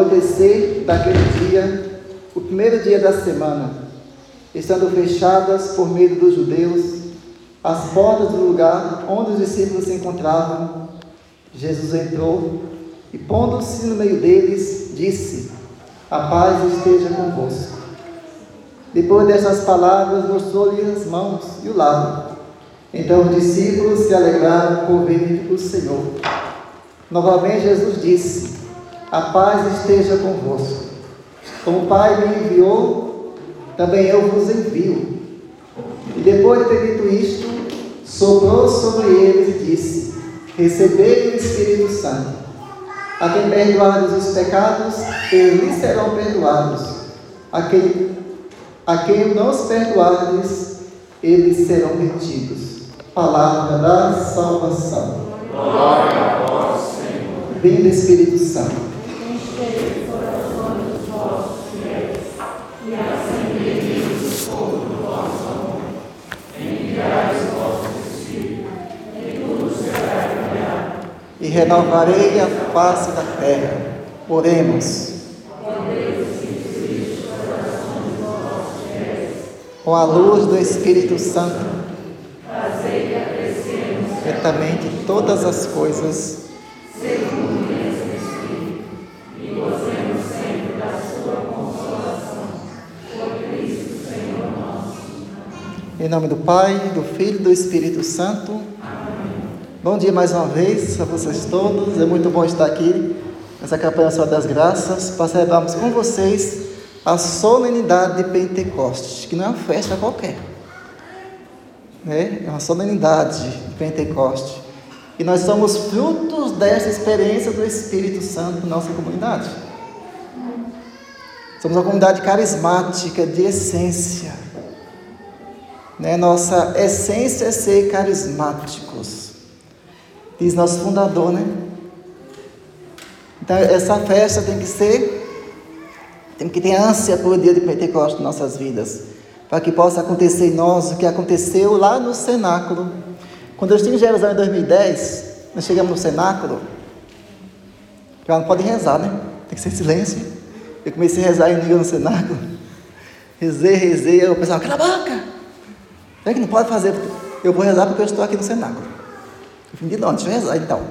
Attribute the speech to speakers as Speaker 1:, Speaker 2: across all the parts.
Speaker 1: anoitecer daquele dia, o primeiro dia da semana, estando fechadas por medo dos judeus as portas do lugar onde os discípulos se encontravam, Jesus entrou e, pondo-se no meio deles, disse: A paz esteja convosco. Depois dessas palavras, mostrou-lhe as mãos e o lado. Então os discípulos se alegraram por ver o Senhor. Novamente Jesus disse: A paz esteja convosco. Como o Pai me enviou, também eu vos envio. E depois de ter dito isto, soprou sobre eles e disse: Recebei o Espírito Santo. A quem perdoados os pecados, eles serão perdoados. A quem, a quem não os perdoardes, eles serão retidos. Palavra da salvação.
Speaker 2: Glória a vós, Senhor.
Speaker 1: Santo.
Speaker 2: Fogo do Espírito criado.
Speaker 1: E renovarei a face da terra. Oremos. Com a luz do Espírito Santo, certamente todas as coisas
Speaker 2: segundo o mesmo Espírito e gozemos sempre da sua consolação. Por Cristo, Senhor nosso.
Speaker 1: Em nome do Pai, do Filho e do Espírito Santo. Bom dia mais uma vez a vocês todos. É muito bom estar aqui nessa campanha Só das Graças para celebrarmos com vocês a solenidade de Pentecostes, que não é uma festa qualquer. Né? É uma solenidade de Pentecostes. E nós somos frutos dessa experiência do Espírito Santo na nossa comunidade. Somos uma comunidade carismática, de essência. Né? Nossa essência é ser carismáticos, diz nosso fundador, né? Então, essa festa tem que ser, tem que ter ânsia por dia de Pentecostes em nossas vidas, para que possa acontecer em nós o que aconteceu lá no cenáculo. Quando eu estive em Jerusalém em 2010, nós chegamos no cenáculo, já não pode rezar, né? Tem que ser silêncio. Eu comecei a rezar em língua no cenáculo. Rezei, rezei, o pessoal, cala a boca! É que não pode fazer, eu vou rezar porque eu estou aqui no cenáculo. Eu de onde? Deixa eu rezar então.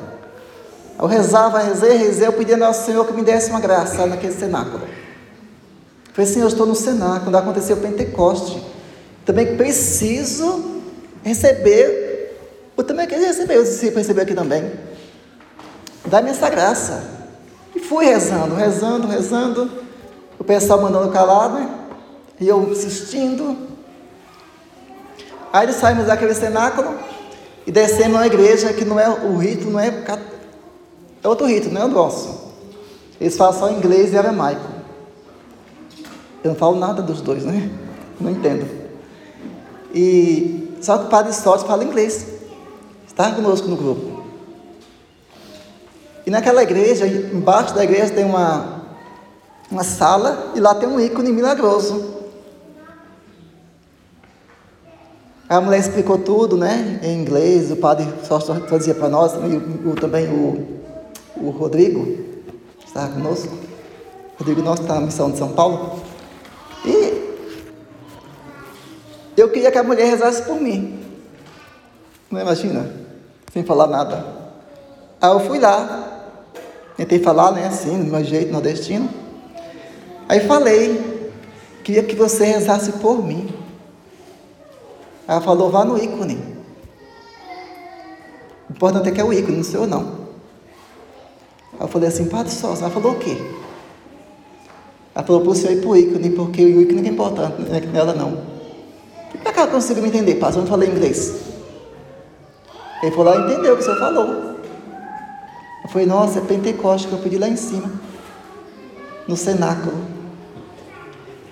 Speaker 1: Eu rezava, rezei, rezei, eu pedi ao nosso Senhor que me desse uma graça naquele cenáculo. Eu falei, Senhor, eu estou no cenáculo, quando aconteceu o Pentecoste. Também preciso receber, eu também queria receber, os discípulos receber aqui também. Dá-me essa graça. E fui rezando, rezando, rezando. O pessoal mandando calado, né? E eu insistindo. Aí saímos daquele cenáculo e descemos na igreja que não é o rito, não é é outro rito, não é o nosso. Eles falam só inglês e aramaico. Eu não falo nada dos dois, né? Não entendo. E só que o padre Sócio fala inglês. Está conosco no grupo. E naquela igreja, embaixo da igreja tem uma, uma sala e lá tem um ícone milagroso. A mulher explicou tudo, né? Em inglês, o padre só traduzia para nós, e o, também o, o Rodrigo estava conosco. O Rodrigo nosso está na missão de São Paulo. E eu queria que a mulher rezasse por mim. Não imagina? Sem falar nada. Aí eu fui lá. Tentei falar, né? Assim, do meu jeito nordestino. Aí falei. Queria que você rezasse por mim. Ela falou, vá no ícone. O importante é que é o ícone, não sou eu não. Eu falei assim, Padre Sócio, ela falou o quê? Ela falou para o senhor ir para o ícone, porque o ícone não é importante nela não. Por que ela conseguiu me entender, Padre? Eu não falei inglês. Ele falou, ela entendeu o que o senhor falou. Eu falei, nossa, é Pentecoste que eu pedi lá em cima, no cenáculo.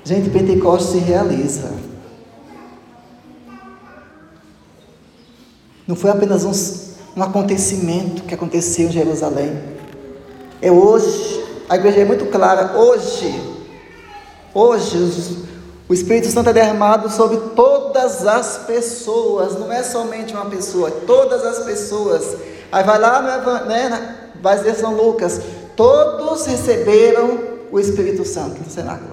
Speaker 1: Gente, Pentecoste se realiza. Não foi apenas um, um acontecimento que aconteceu em Jerusalém. É hoje. A igreja é muito clara. Hoje, hoje, o Espírito Santo é derramado sobre todas as pessoas. Não é somente uma pessoa, todas as pessoas. Aí vai lá, né, vai dizer São Lucas. Todos receberam o Espírito Santo no cenáculo.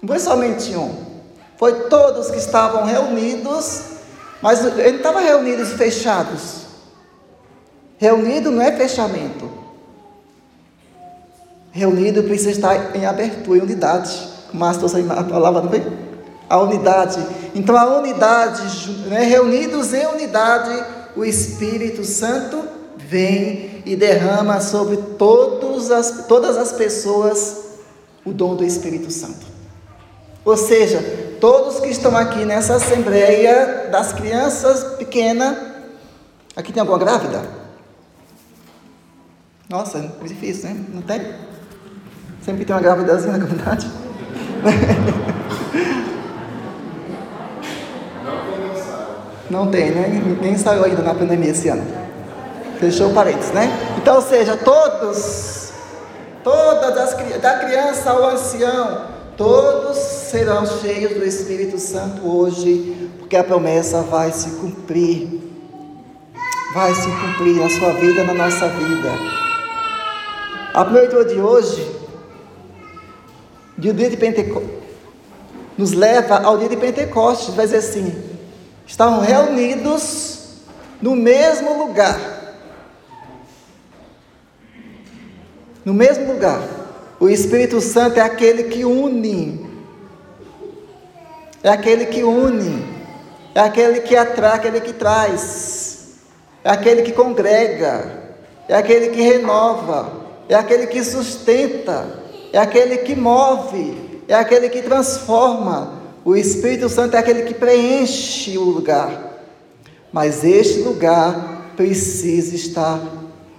Speaker 1: Não foi somente um. Foi todos que estavam reunidos mas ele não estava reunidos e fechados. Reunido não é fechamento. Reunido precisa estar em abertura, em unidade. O Márcio falava, não bem? A unidade. Então, a unidade, né, reunidos em unidade, o Espírito Santo vem e derrama sobre as, todas as pessoas o dom do Espírito Santo. Ou seja, todos que estão aqui nessa assembleia das crianças pequenas, aqui tem alguma grávida? Nossa, é difícil, né? Não tem? Sempre tem uma gravidazinha na comunidade. Não tem, né? Nem saiu ainda na pandemia esse ano. Fechou parênteses, né? Então, ou seja, todos, todas as da criança ao ancião, Todos serão cheios do Espírito Santo hoje, porque a promessa vai se cumprir. Vai se cumprir na sua vida, na nossa vida. A leitura de hoje, de dia de Pentecostes, nos leva ao dia de Pentecostes, vai dizer assim: estavam reunidos no mesmo lugar. No mesmo lugar. O Espírito Santo é aquele que une. É aquele que une. É aquele que atrai, aquele que traz. É aquele que congrega. É aquele que renova. É aquele que sustenta. É aquele que move. É aquele que transforma. O Espírito Santo é aquele que preenche o lugar. Mas este lugar precisa estar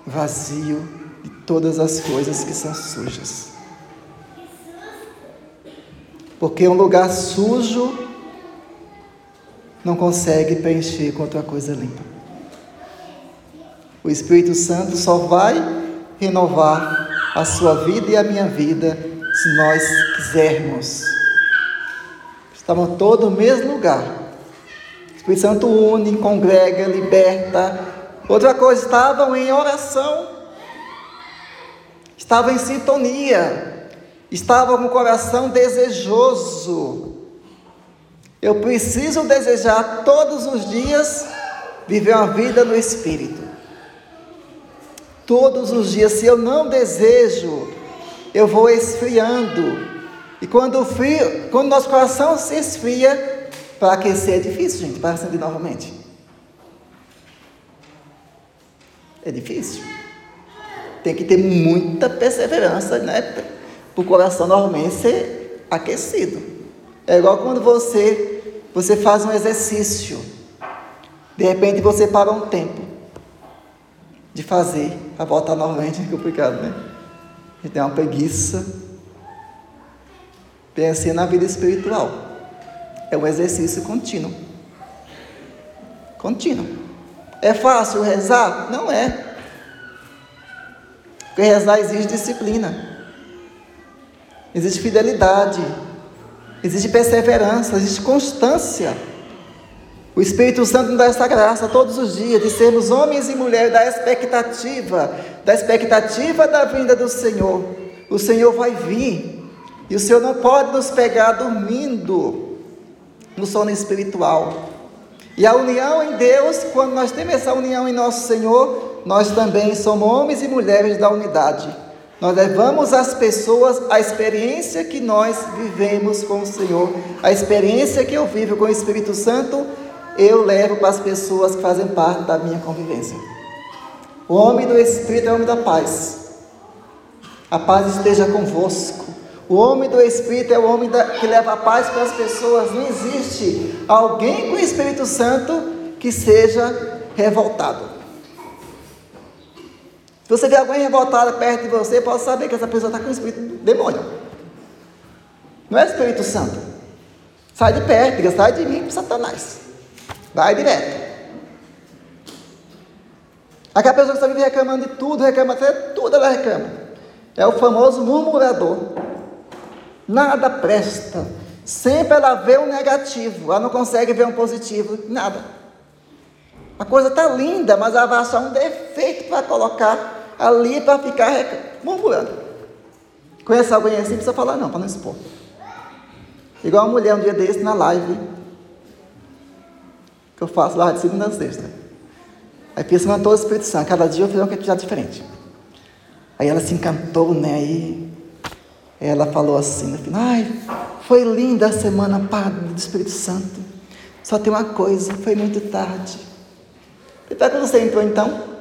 Speaker 1: vazio de todas as coisas que são sujas. Porque um lugar sujo não consegue preencher com outra coisa limpa. O Espírito Santo só vai renovar a sua vida e a minha vida se nós quisermos. Estavam todos no mesmo lugar. O Espírito Santo une, congrega, liberta. Outra coisa, estavam em oração, estavam em sintonia estava com o coração desejoso. Eu preciso desejar todos os dias viver uma vida no Espírito. Todos os dias, se eu não desejo, eu vou esfriando. E quando, frio, quando nosso coração se esfria, para aquecer é difícil, gente, para acender novamente. É difícil. Tem que ter muita perseverança, né? Para o coração normalmente ser aquecido. É igual quando você, você faz um exercício. De repente você para um tempo de fazer, para voltar novamente é complicado, né? Gente tem uma preguiça. Pense na vida espiritual. É um exercício contínuo. Contínuo. É fácil rezar? Não é. Porque rezar exige disciplina existe fidelidade, existe perseverança, existe constância. O Espírito Santo nos dá essa graça todos os dias de sermos homens e mulheres da expectativa, da expectativa da vinda do Senhor. O Senhor vai vir e o Senhor não pode nos pegar dormindo no sono espiritual. E a união em Deus, quando nós temos essa união em nosso Senhor, nós também somos homens e mulheres da unidade. Nós levamos às pessoas a experiência que nós vivemos com o Senhor, a experiência que eu vivo com o Espírito Santo, eu levo para as pessoas que fazem parte da minha convivência. O homem do Espírito é o homem da paz. A paz esteja convosco. O homem do Espírito é o homem da, que leva a paz para as pessoas. Não existe alguém com o Espírito Santo que seja revoltado. Se você vê alguém revoltado perto de você, pode saber que essa pessoa está com o Espírito demônio. Não é Espírito Santo. Sai de perto, diga, sai de mim, Satanás. Vai direto. Aquela pessoa que está vive reclamando de tudo, reclama até tudo, ela reclama. É o famoso murmurador. Nada presta. Sempre ela vê um negativo, ela não consegue ver um positivo, nada. A coisa está linda, mas ela vai achar um defeito para colocar ali para ficar murmurando. Conhece alguém assim? Precisa falar não, para não expor. Igual uma mulher um dia desse na live que eu faço lá de segunda a sexta. Aí pensa todo o Espírito Santo, cada dia eu fiz um episódio diferente. Aí ela se encantou, né? Aí ela falou assim no final, ai, foi linda a semana do Espírito Santo. Só tem uma coisa, foi muito tarde. E tá quando você entrou então?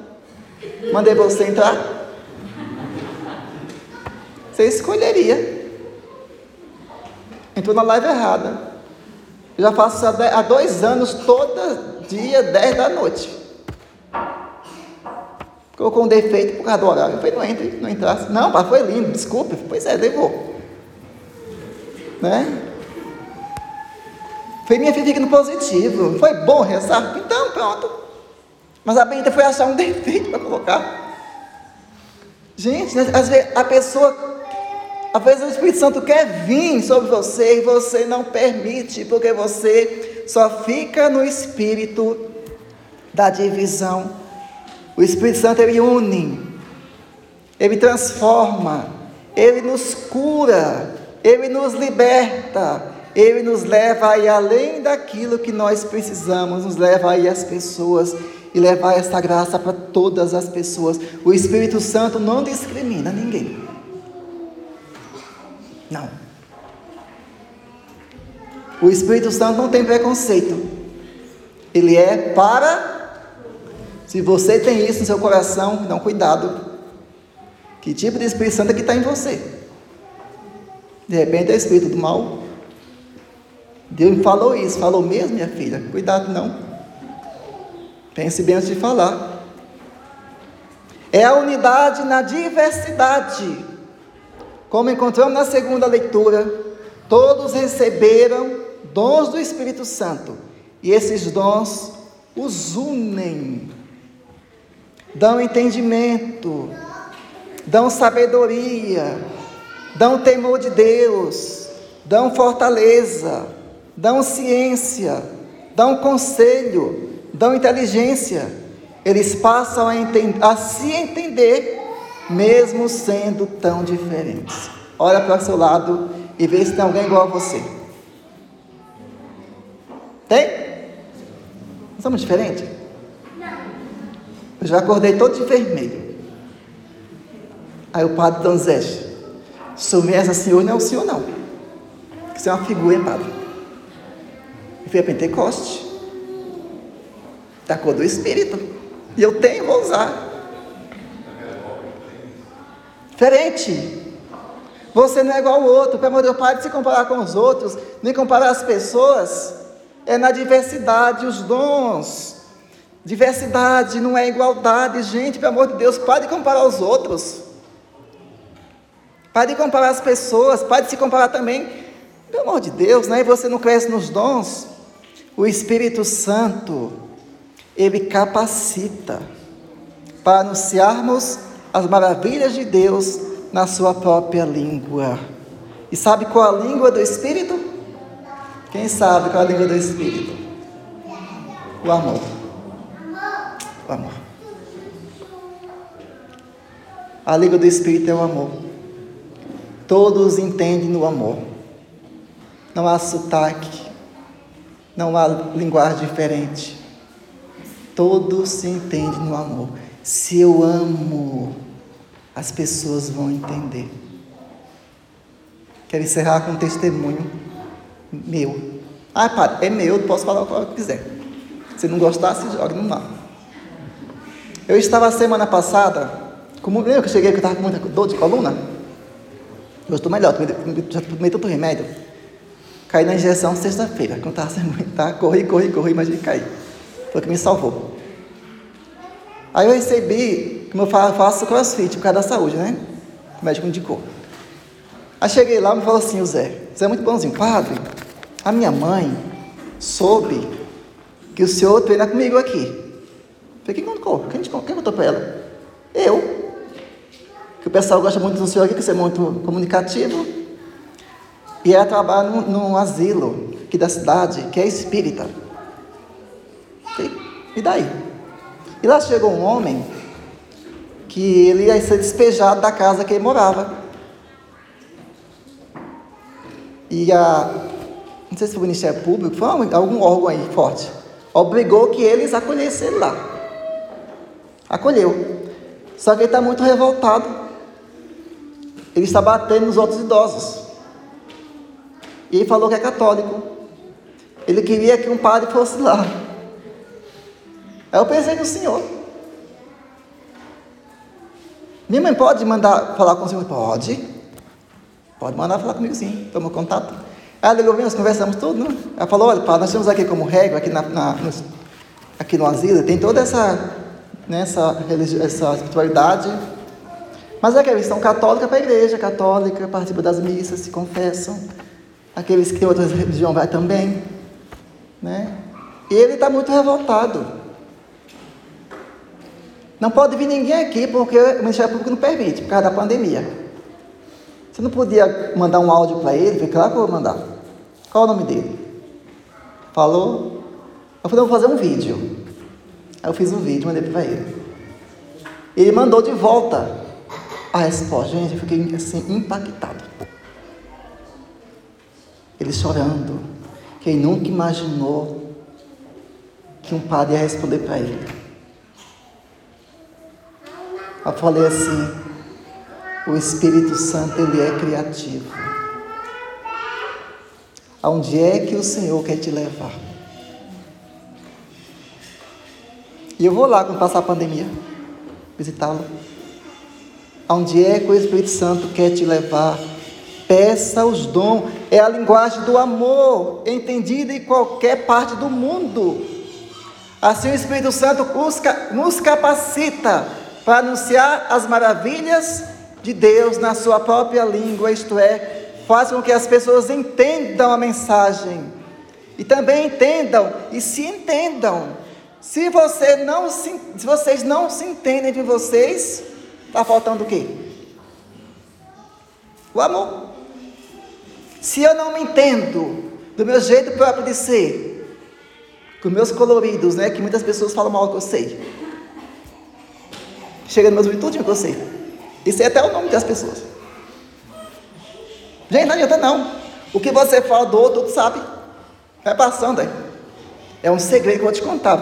Speaker 1: Mandei você entrar? Você escolheria. Entrou na live errada. Já faço há dois anos, todo dia, 10 da noite. Colocou um defeito por causa do horário. Eu falei, não entre, não entrasse. Não, pai, foi lindo, desculpe. Pois é, levou. Né? Foi minha filha fica no positivo. Foi bom rezar? Então, pronto. Mas a Benta foi achar um defeito para colocar. Gente, às vezes a pessoa às vezes o Espírito Santo quer vir sobre você e você não permite, porque você só fica no espírito da divisão. O Espírito Santo ele une, ele transforma, ele nos cura, ele nos liberta, ele nos leva aí além daquilo que nós precisamos, nos leva aí as pessoas e levar essa graça para todas as pessoas. O Espírito Santo não discrimina ninguém. Não. O Espírito Santo não tem preconceito. Ele é para. Se você tem isso no seu coração, não cuidado. Que tipo de Espírito Santo é que está em você? De repente é Espírito do mal. Deus me falou isso, falou mesmo, minha filha. Cuidado não. Pense bem antes de falar. É a unidade na diversidade. Como encontramos na segunda leitura, todos receberam dons do Espírito Santo, e esses dons os unem, dão entendimento, dão sabedoria, dão temor de Deus, dão fortaleza, dão ciência, dão conselho, dão inteligência. Eles passam a, a se entender mesmo sendo tão diferentes. Olha para o seu lado e vê se tem alguém igual a você. Tem? somos diferentes? Eu já acordei todo de vermelho. Aí o padre Donzete, sou essa senhor não é o senhor não. Você é uma figura, hein, padre? E foi a Pentecoste. Da cor do Espírito. E eu tenho, vou usar. Diferente. Você não é igual ao outro. Pelo amor de Deus, pare de se comparar com os outros, nem comparar as pessoas. É na diversidade, os dons. Diversidade não é igualdade, gente, pelo amor de Deus, pare de comparar os outros. Pare de comparar as pessoas, pare de se comparar também. Pelo amor de Deus, né? E você não cresce nos dons. O Espírito Santo, ele capacita para anunciarmos as maravilhas de Deus na sua própria língua. E sabe qual a língua do Espírito? Quem sabe qual a língua do Espírito? O amor. O amor. A língua do Espírito é o amor. Todos entendem no amor. Não há sotaque. Não há linguagem diferente. Todos se entendem no amor. Se eu amo, as pessoas vão entender. Quero encerrar com um testemunho meu. Ah, padre, é meu, eu posso falar o que eu quiser. Se não gostar, se joga no mar. Eu estava semana passada, como lembra que eu cheguei que eu estava com muita dor de coluna? Eu estou melhor, já tomei tanto remédio. Caí na injeção sexta-feira, quando estava sem aguentar, corri, corri, corri, mas caí. Foi o que me salvou. Aí eu recebi, como eu faço crossfit por causa da saúde, né? O médico indicou. Aí cheguei lá e me falou assim, o Zé, Zé é muito bonzinho, padre, a minha mãe soube que o senhor treina comigo aqui. Falei, quem contou? Quem, quem contou para ela? Eu. Que o pessoal gosta muito do senhor aqui, que você é muito comunicativo. E ela trabalha num, num asilo aqui da cidade, que é espírita. E daí? E lá chegou um homem que ele ia ser despejado da casa que ele morava. E a, não sei se foi o Ministério Público, foi algum órgão aí forte, obrigou que eles acolhessem ele lá. Acolheu. Só que ele está muito revoltado. Ele está batendo nos outros idosos. E ele falou que é católico. Ele queria que um padre fosse lá. Aí eu pensei no senhor. Minha mãe pode mandar falar com o senhor? Pode. Pode mandar falar comigo sim, toma contato. Ela ligou, nós conversamos tudo, né? Ela falou, olha, nós temos aqui como regra, aqui, na, na aqui no asilo, tem toda essa, né, essa, essa espiritualidade. Mas aqueles que são católicos para a igreja católica, participam das missas, se confessam. Aqueles que têm outras religiões vai também. Né? E ele está muito revoltado. Não pode vir ninguém aqui porque o Ministério Público não permite, por causa da pandemia. Você não podia mandar um áudio para ele? Falei, claro que eu vou mandar. Qual o nome dele? Falou? Eu falei, vou fazer um vídeo. Aí eu fiz um vídeo, mandei para ele. Ele mandou de volta a resposta. Gente, eu fiquei assim, impactado. Ele chorando. Quem nunca imaginou que um padre ia responder para ele. Eu falei assim, o Espírito Santo, ele é criativo. Aonde é que o Senhor quer te levar? E eu vou lá quando passar a pandemia, visitá-lo. Aonde é que o Espírito Santo quer te levar? Peça os dons. É a linguagem do amor, entendida em qualquer parte do mundo. Assim o Espírito Santo nos capacita para anunciar as maravilhas de Deus na sua própria língua, isto é, faz com que as pessoas entendam a mensagem e também entendam e se entendam. Se, você não se, se vocês não se entendem de vocês, está faltando o quê? O amor. Se eu não me entendo do meu jeito próprio de ser, com meus coloridos, né, que muitas pessoas falam mal que eu sei. Chega no meu virtude que eu é até o nome das pessoas. Gente, não adianta não. O que você fala do outro, tu sabe. Vai passando aí. É um segredo que eu vou te contar.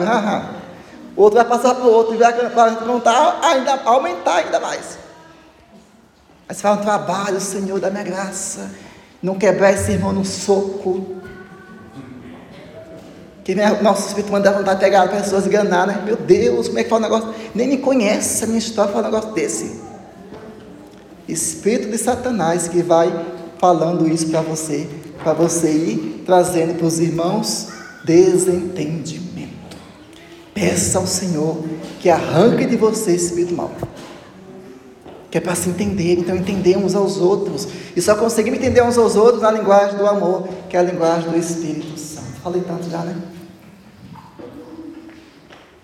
Speaker 1: O outro vai passar para o outro e vai contar, ainda, aumentar ainda mais. Aí você fala trabalho, Senhor, da minha graça. Não quebrar esse irmão no soco. Que nosso espírito manda vontade de pegar pessoas e enganar, né? Meu Deus, como é que fala um negócio? Nem me conhece a minha história, fala um negócio desse espírito de Satanás que vai falando isso para você, para você ir trazendo para os irmãos desentendimento. Peça ao Senhor que arranque de você esse espírito mal. Que é para se entender, então entender uns aos outros. E só conseguimos entender uns aos outros na linguagem do amor, que é a linguagem do Espírito Santo. Falei tanto já, né?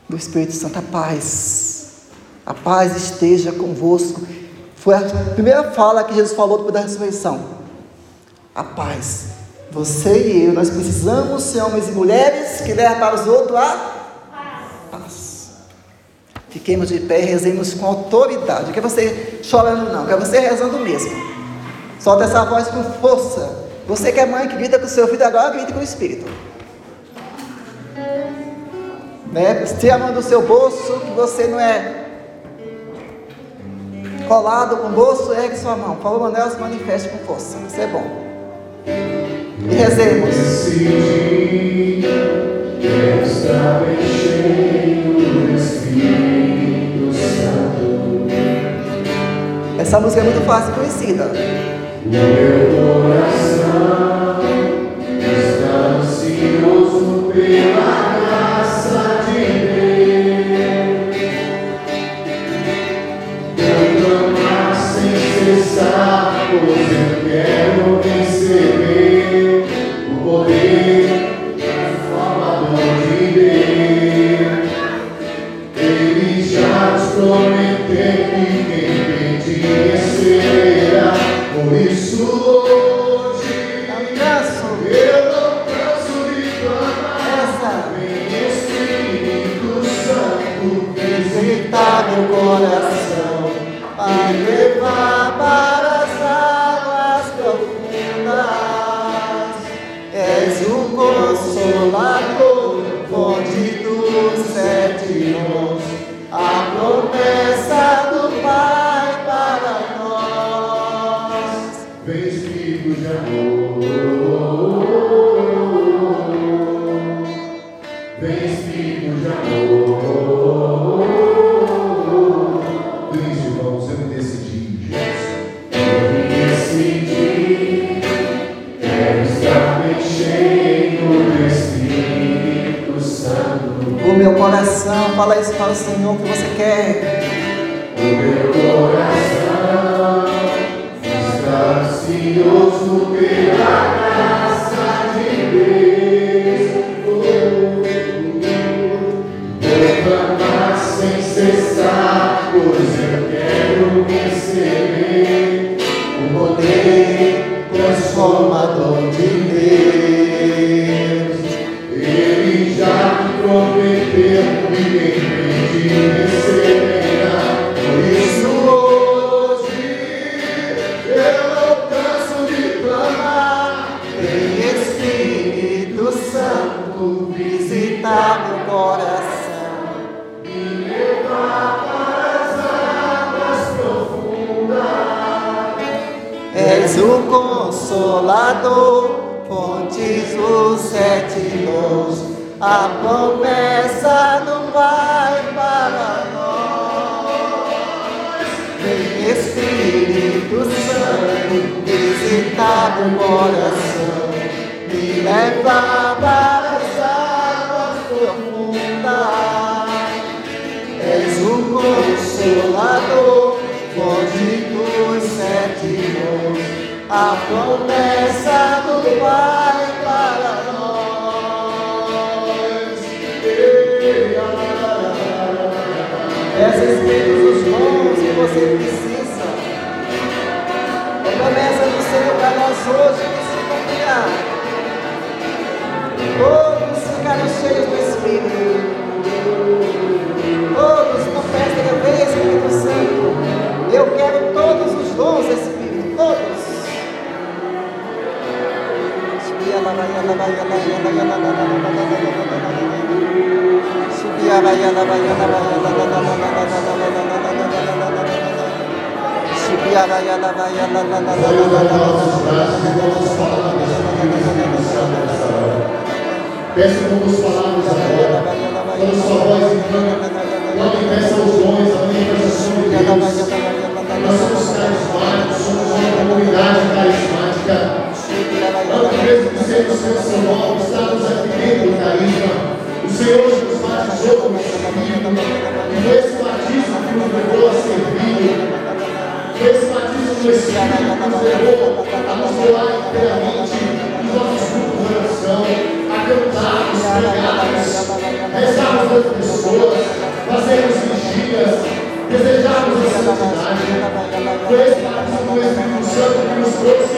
Speaker 1: Do Espírito Santo, a paz. A paz esteja convosco. Foi a primeira fala que Jesus falou depois da ressurreição. A paz. Você e eu, nós precisamos ser homens e mulheres que levam para os outros a paz. Fiquemos de pé e rezemos com autoridade. Não quer você chorando, não. Quer você rezando mesmo. Solta essa voz com força. Você que é mãe que grita com o seu filho agora, grita com o Espírito né? Tira a mão do seu bolso, que você não é colado com o bolso, ergue sua mão. Paulo Manuel se manifeste com força. Isso é bom. E rezemos. Essa música é muito fácil conhecida.
Speaker 3: Meu coração.
Speaker 1: Coração, fala isso para o Senhor que você quer. Consolador, fontes dos sete dons, a promessa do Pai para nós. Vem Espírito Santo visitar meu coração, me levar promessa do Pai para nós. Peça Espírito os dons que você precisa. É promessa do Senhor para nós hoje que se confiar. Todos ficaram cheios do Espírito. Todos confessem que vem Espírito Santo. Eu quero todos os dons, Espírito,
Speaker 3: Peço com duas palavras agora, quando sua voz encanta, clame e peça os dons, a manifestação de Deus. Nós somos carismáticos, somos uma comunidade carismática. Mesmo que seja o Senhor São Paulo, estamos aqui dentro do carisma. O Senhor nos batizou com o Espírito. E esse batismo que nos levou a servir. Esse batismo do Espírito que nos levou a nos doar inteiramente os nossos grupos de oração, a cantarmos, pregarmos, rezarmos as pessoas, fazermos vigílias, desejarmos a santidade. Foi esse batismo do Espírito Santo que nos trouxe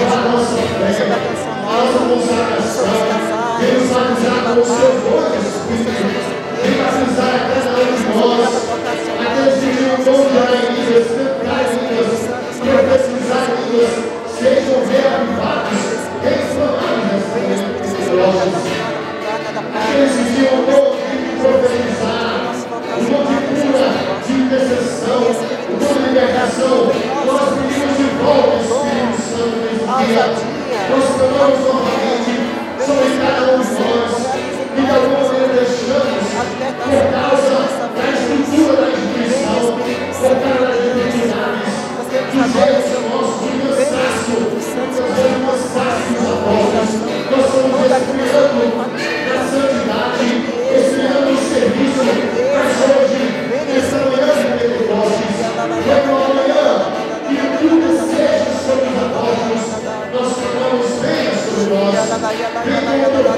Speaker 3: la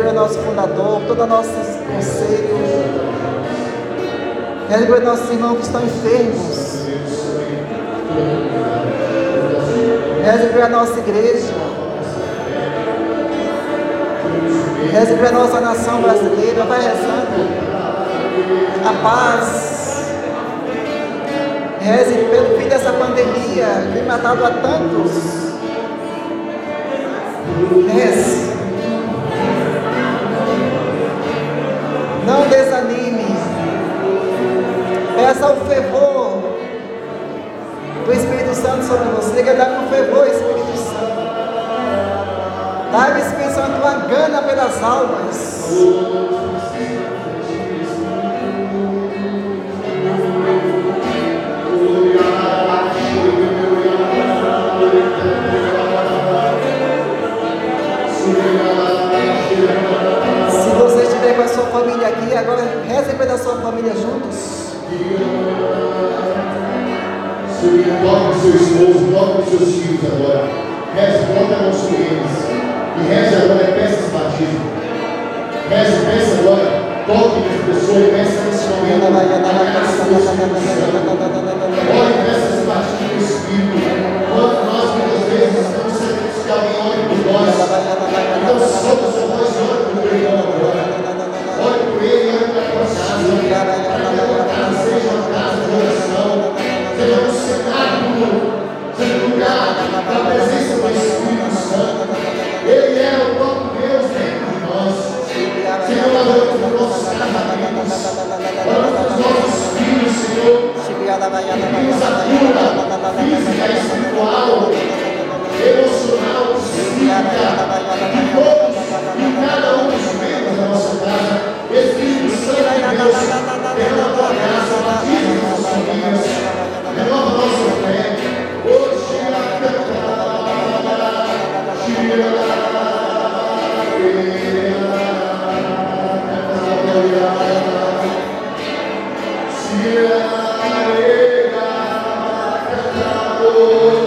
Speaker 3: Weber, é
Speaker 1: nosso fundador, todo é o nosso conselho. os nossos irmãos que estão enfermos. Lembra a nossa igreja. Lembra a nossa nação brasileira. Vai rezando. A paz. Reze pelo fim dessa pandemia, tem matado a tantos. Reze. Não desanime. Peça o fervor do Espírito Santo sobre você. Quer dar com fervor, Espírito Santo. Dá, Espírito Santo, uma gana pelas almas. família aqui, agora reze pela sua família juntos.
Speaker 3: Senhor, o seu esposo, toca os seus filhos agora. Reze, bota a mão sobre eles. E reze agora, peça esse batismo. Reze, peça agora, toque as e peça nesse momento. Ore, peça esse batismo do Espírito. vida física, espiritual, emocional, física, todos e cada um dos membros da nossa casa, Espírito Santo de Deus, pela a graça,
Speaker 1: Senhor.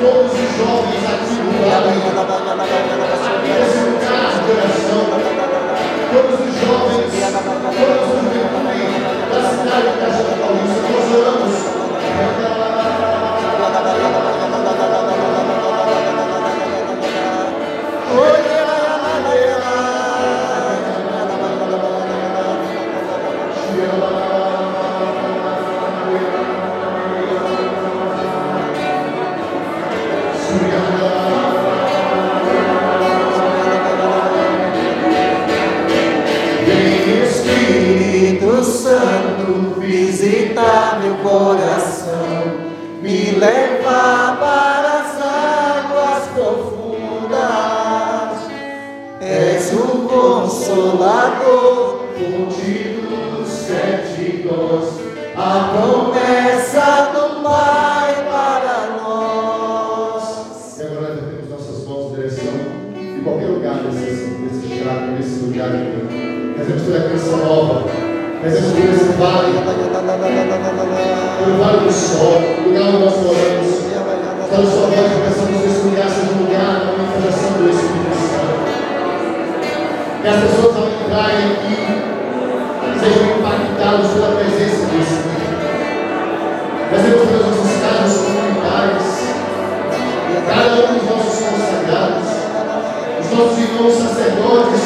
Speaker 3: todos os jovens aqui do lado. Aqueça o coração. Todos os jovens. Todos Deus que ter
Speaker 1: a
Speaker 3: canção nova. Mas é por esse vale. Pelo vale do sol. Lugar onde nós moramos. Então só nós que possamos testemunhar esse lugar na manifestação do Espírito Santo. Que as pessoas ao entrarem aqui sejam impactadas pela presença do Espírito. Nós temos nas nossas casas comunitários. cada um dos nossos consagrados, os nossos irmãos sacerdotes,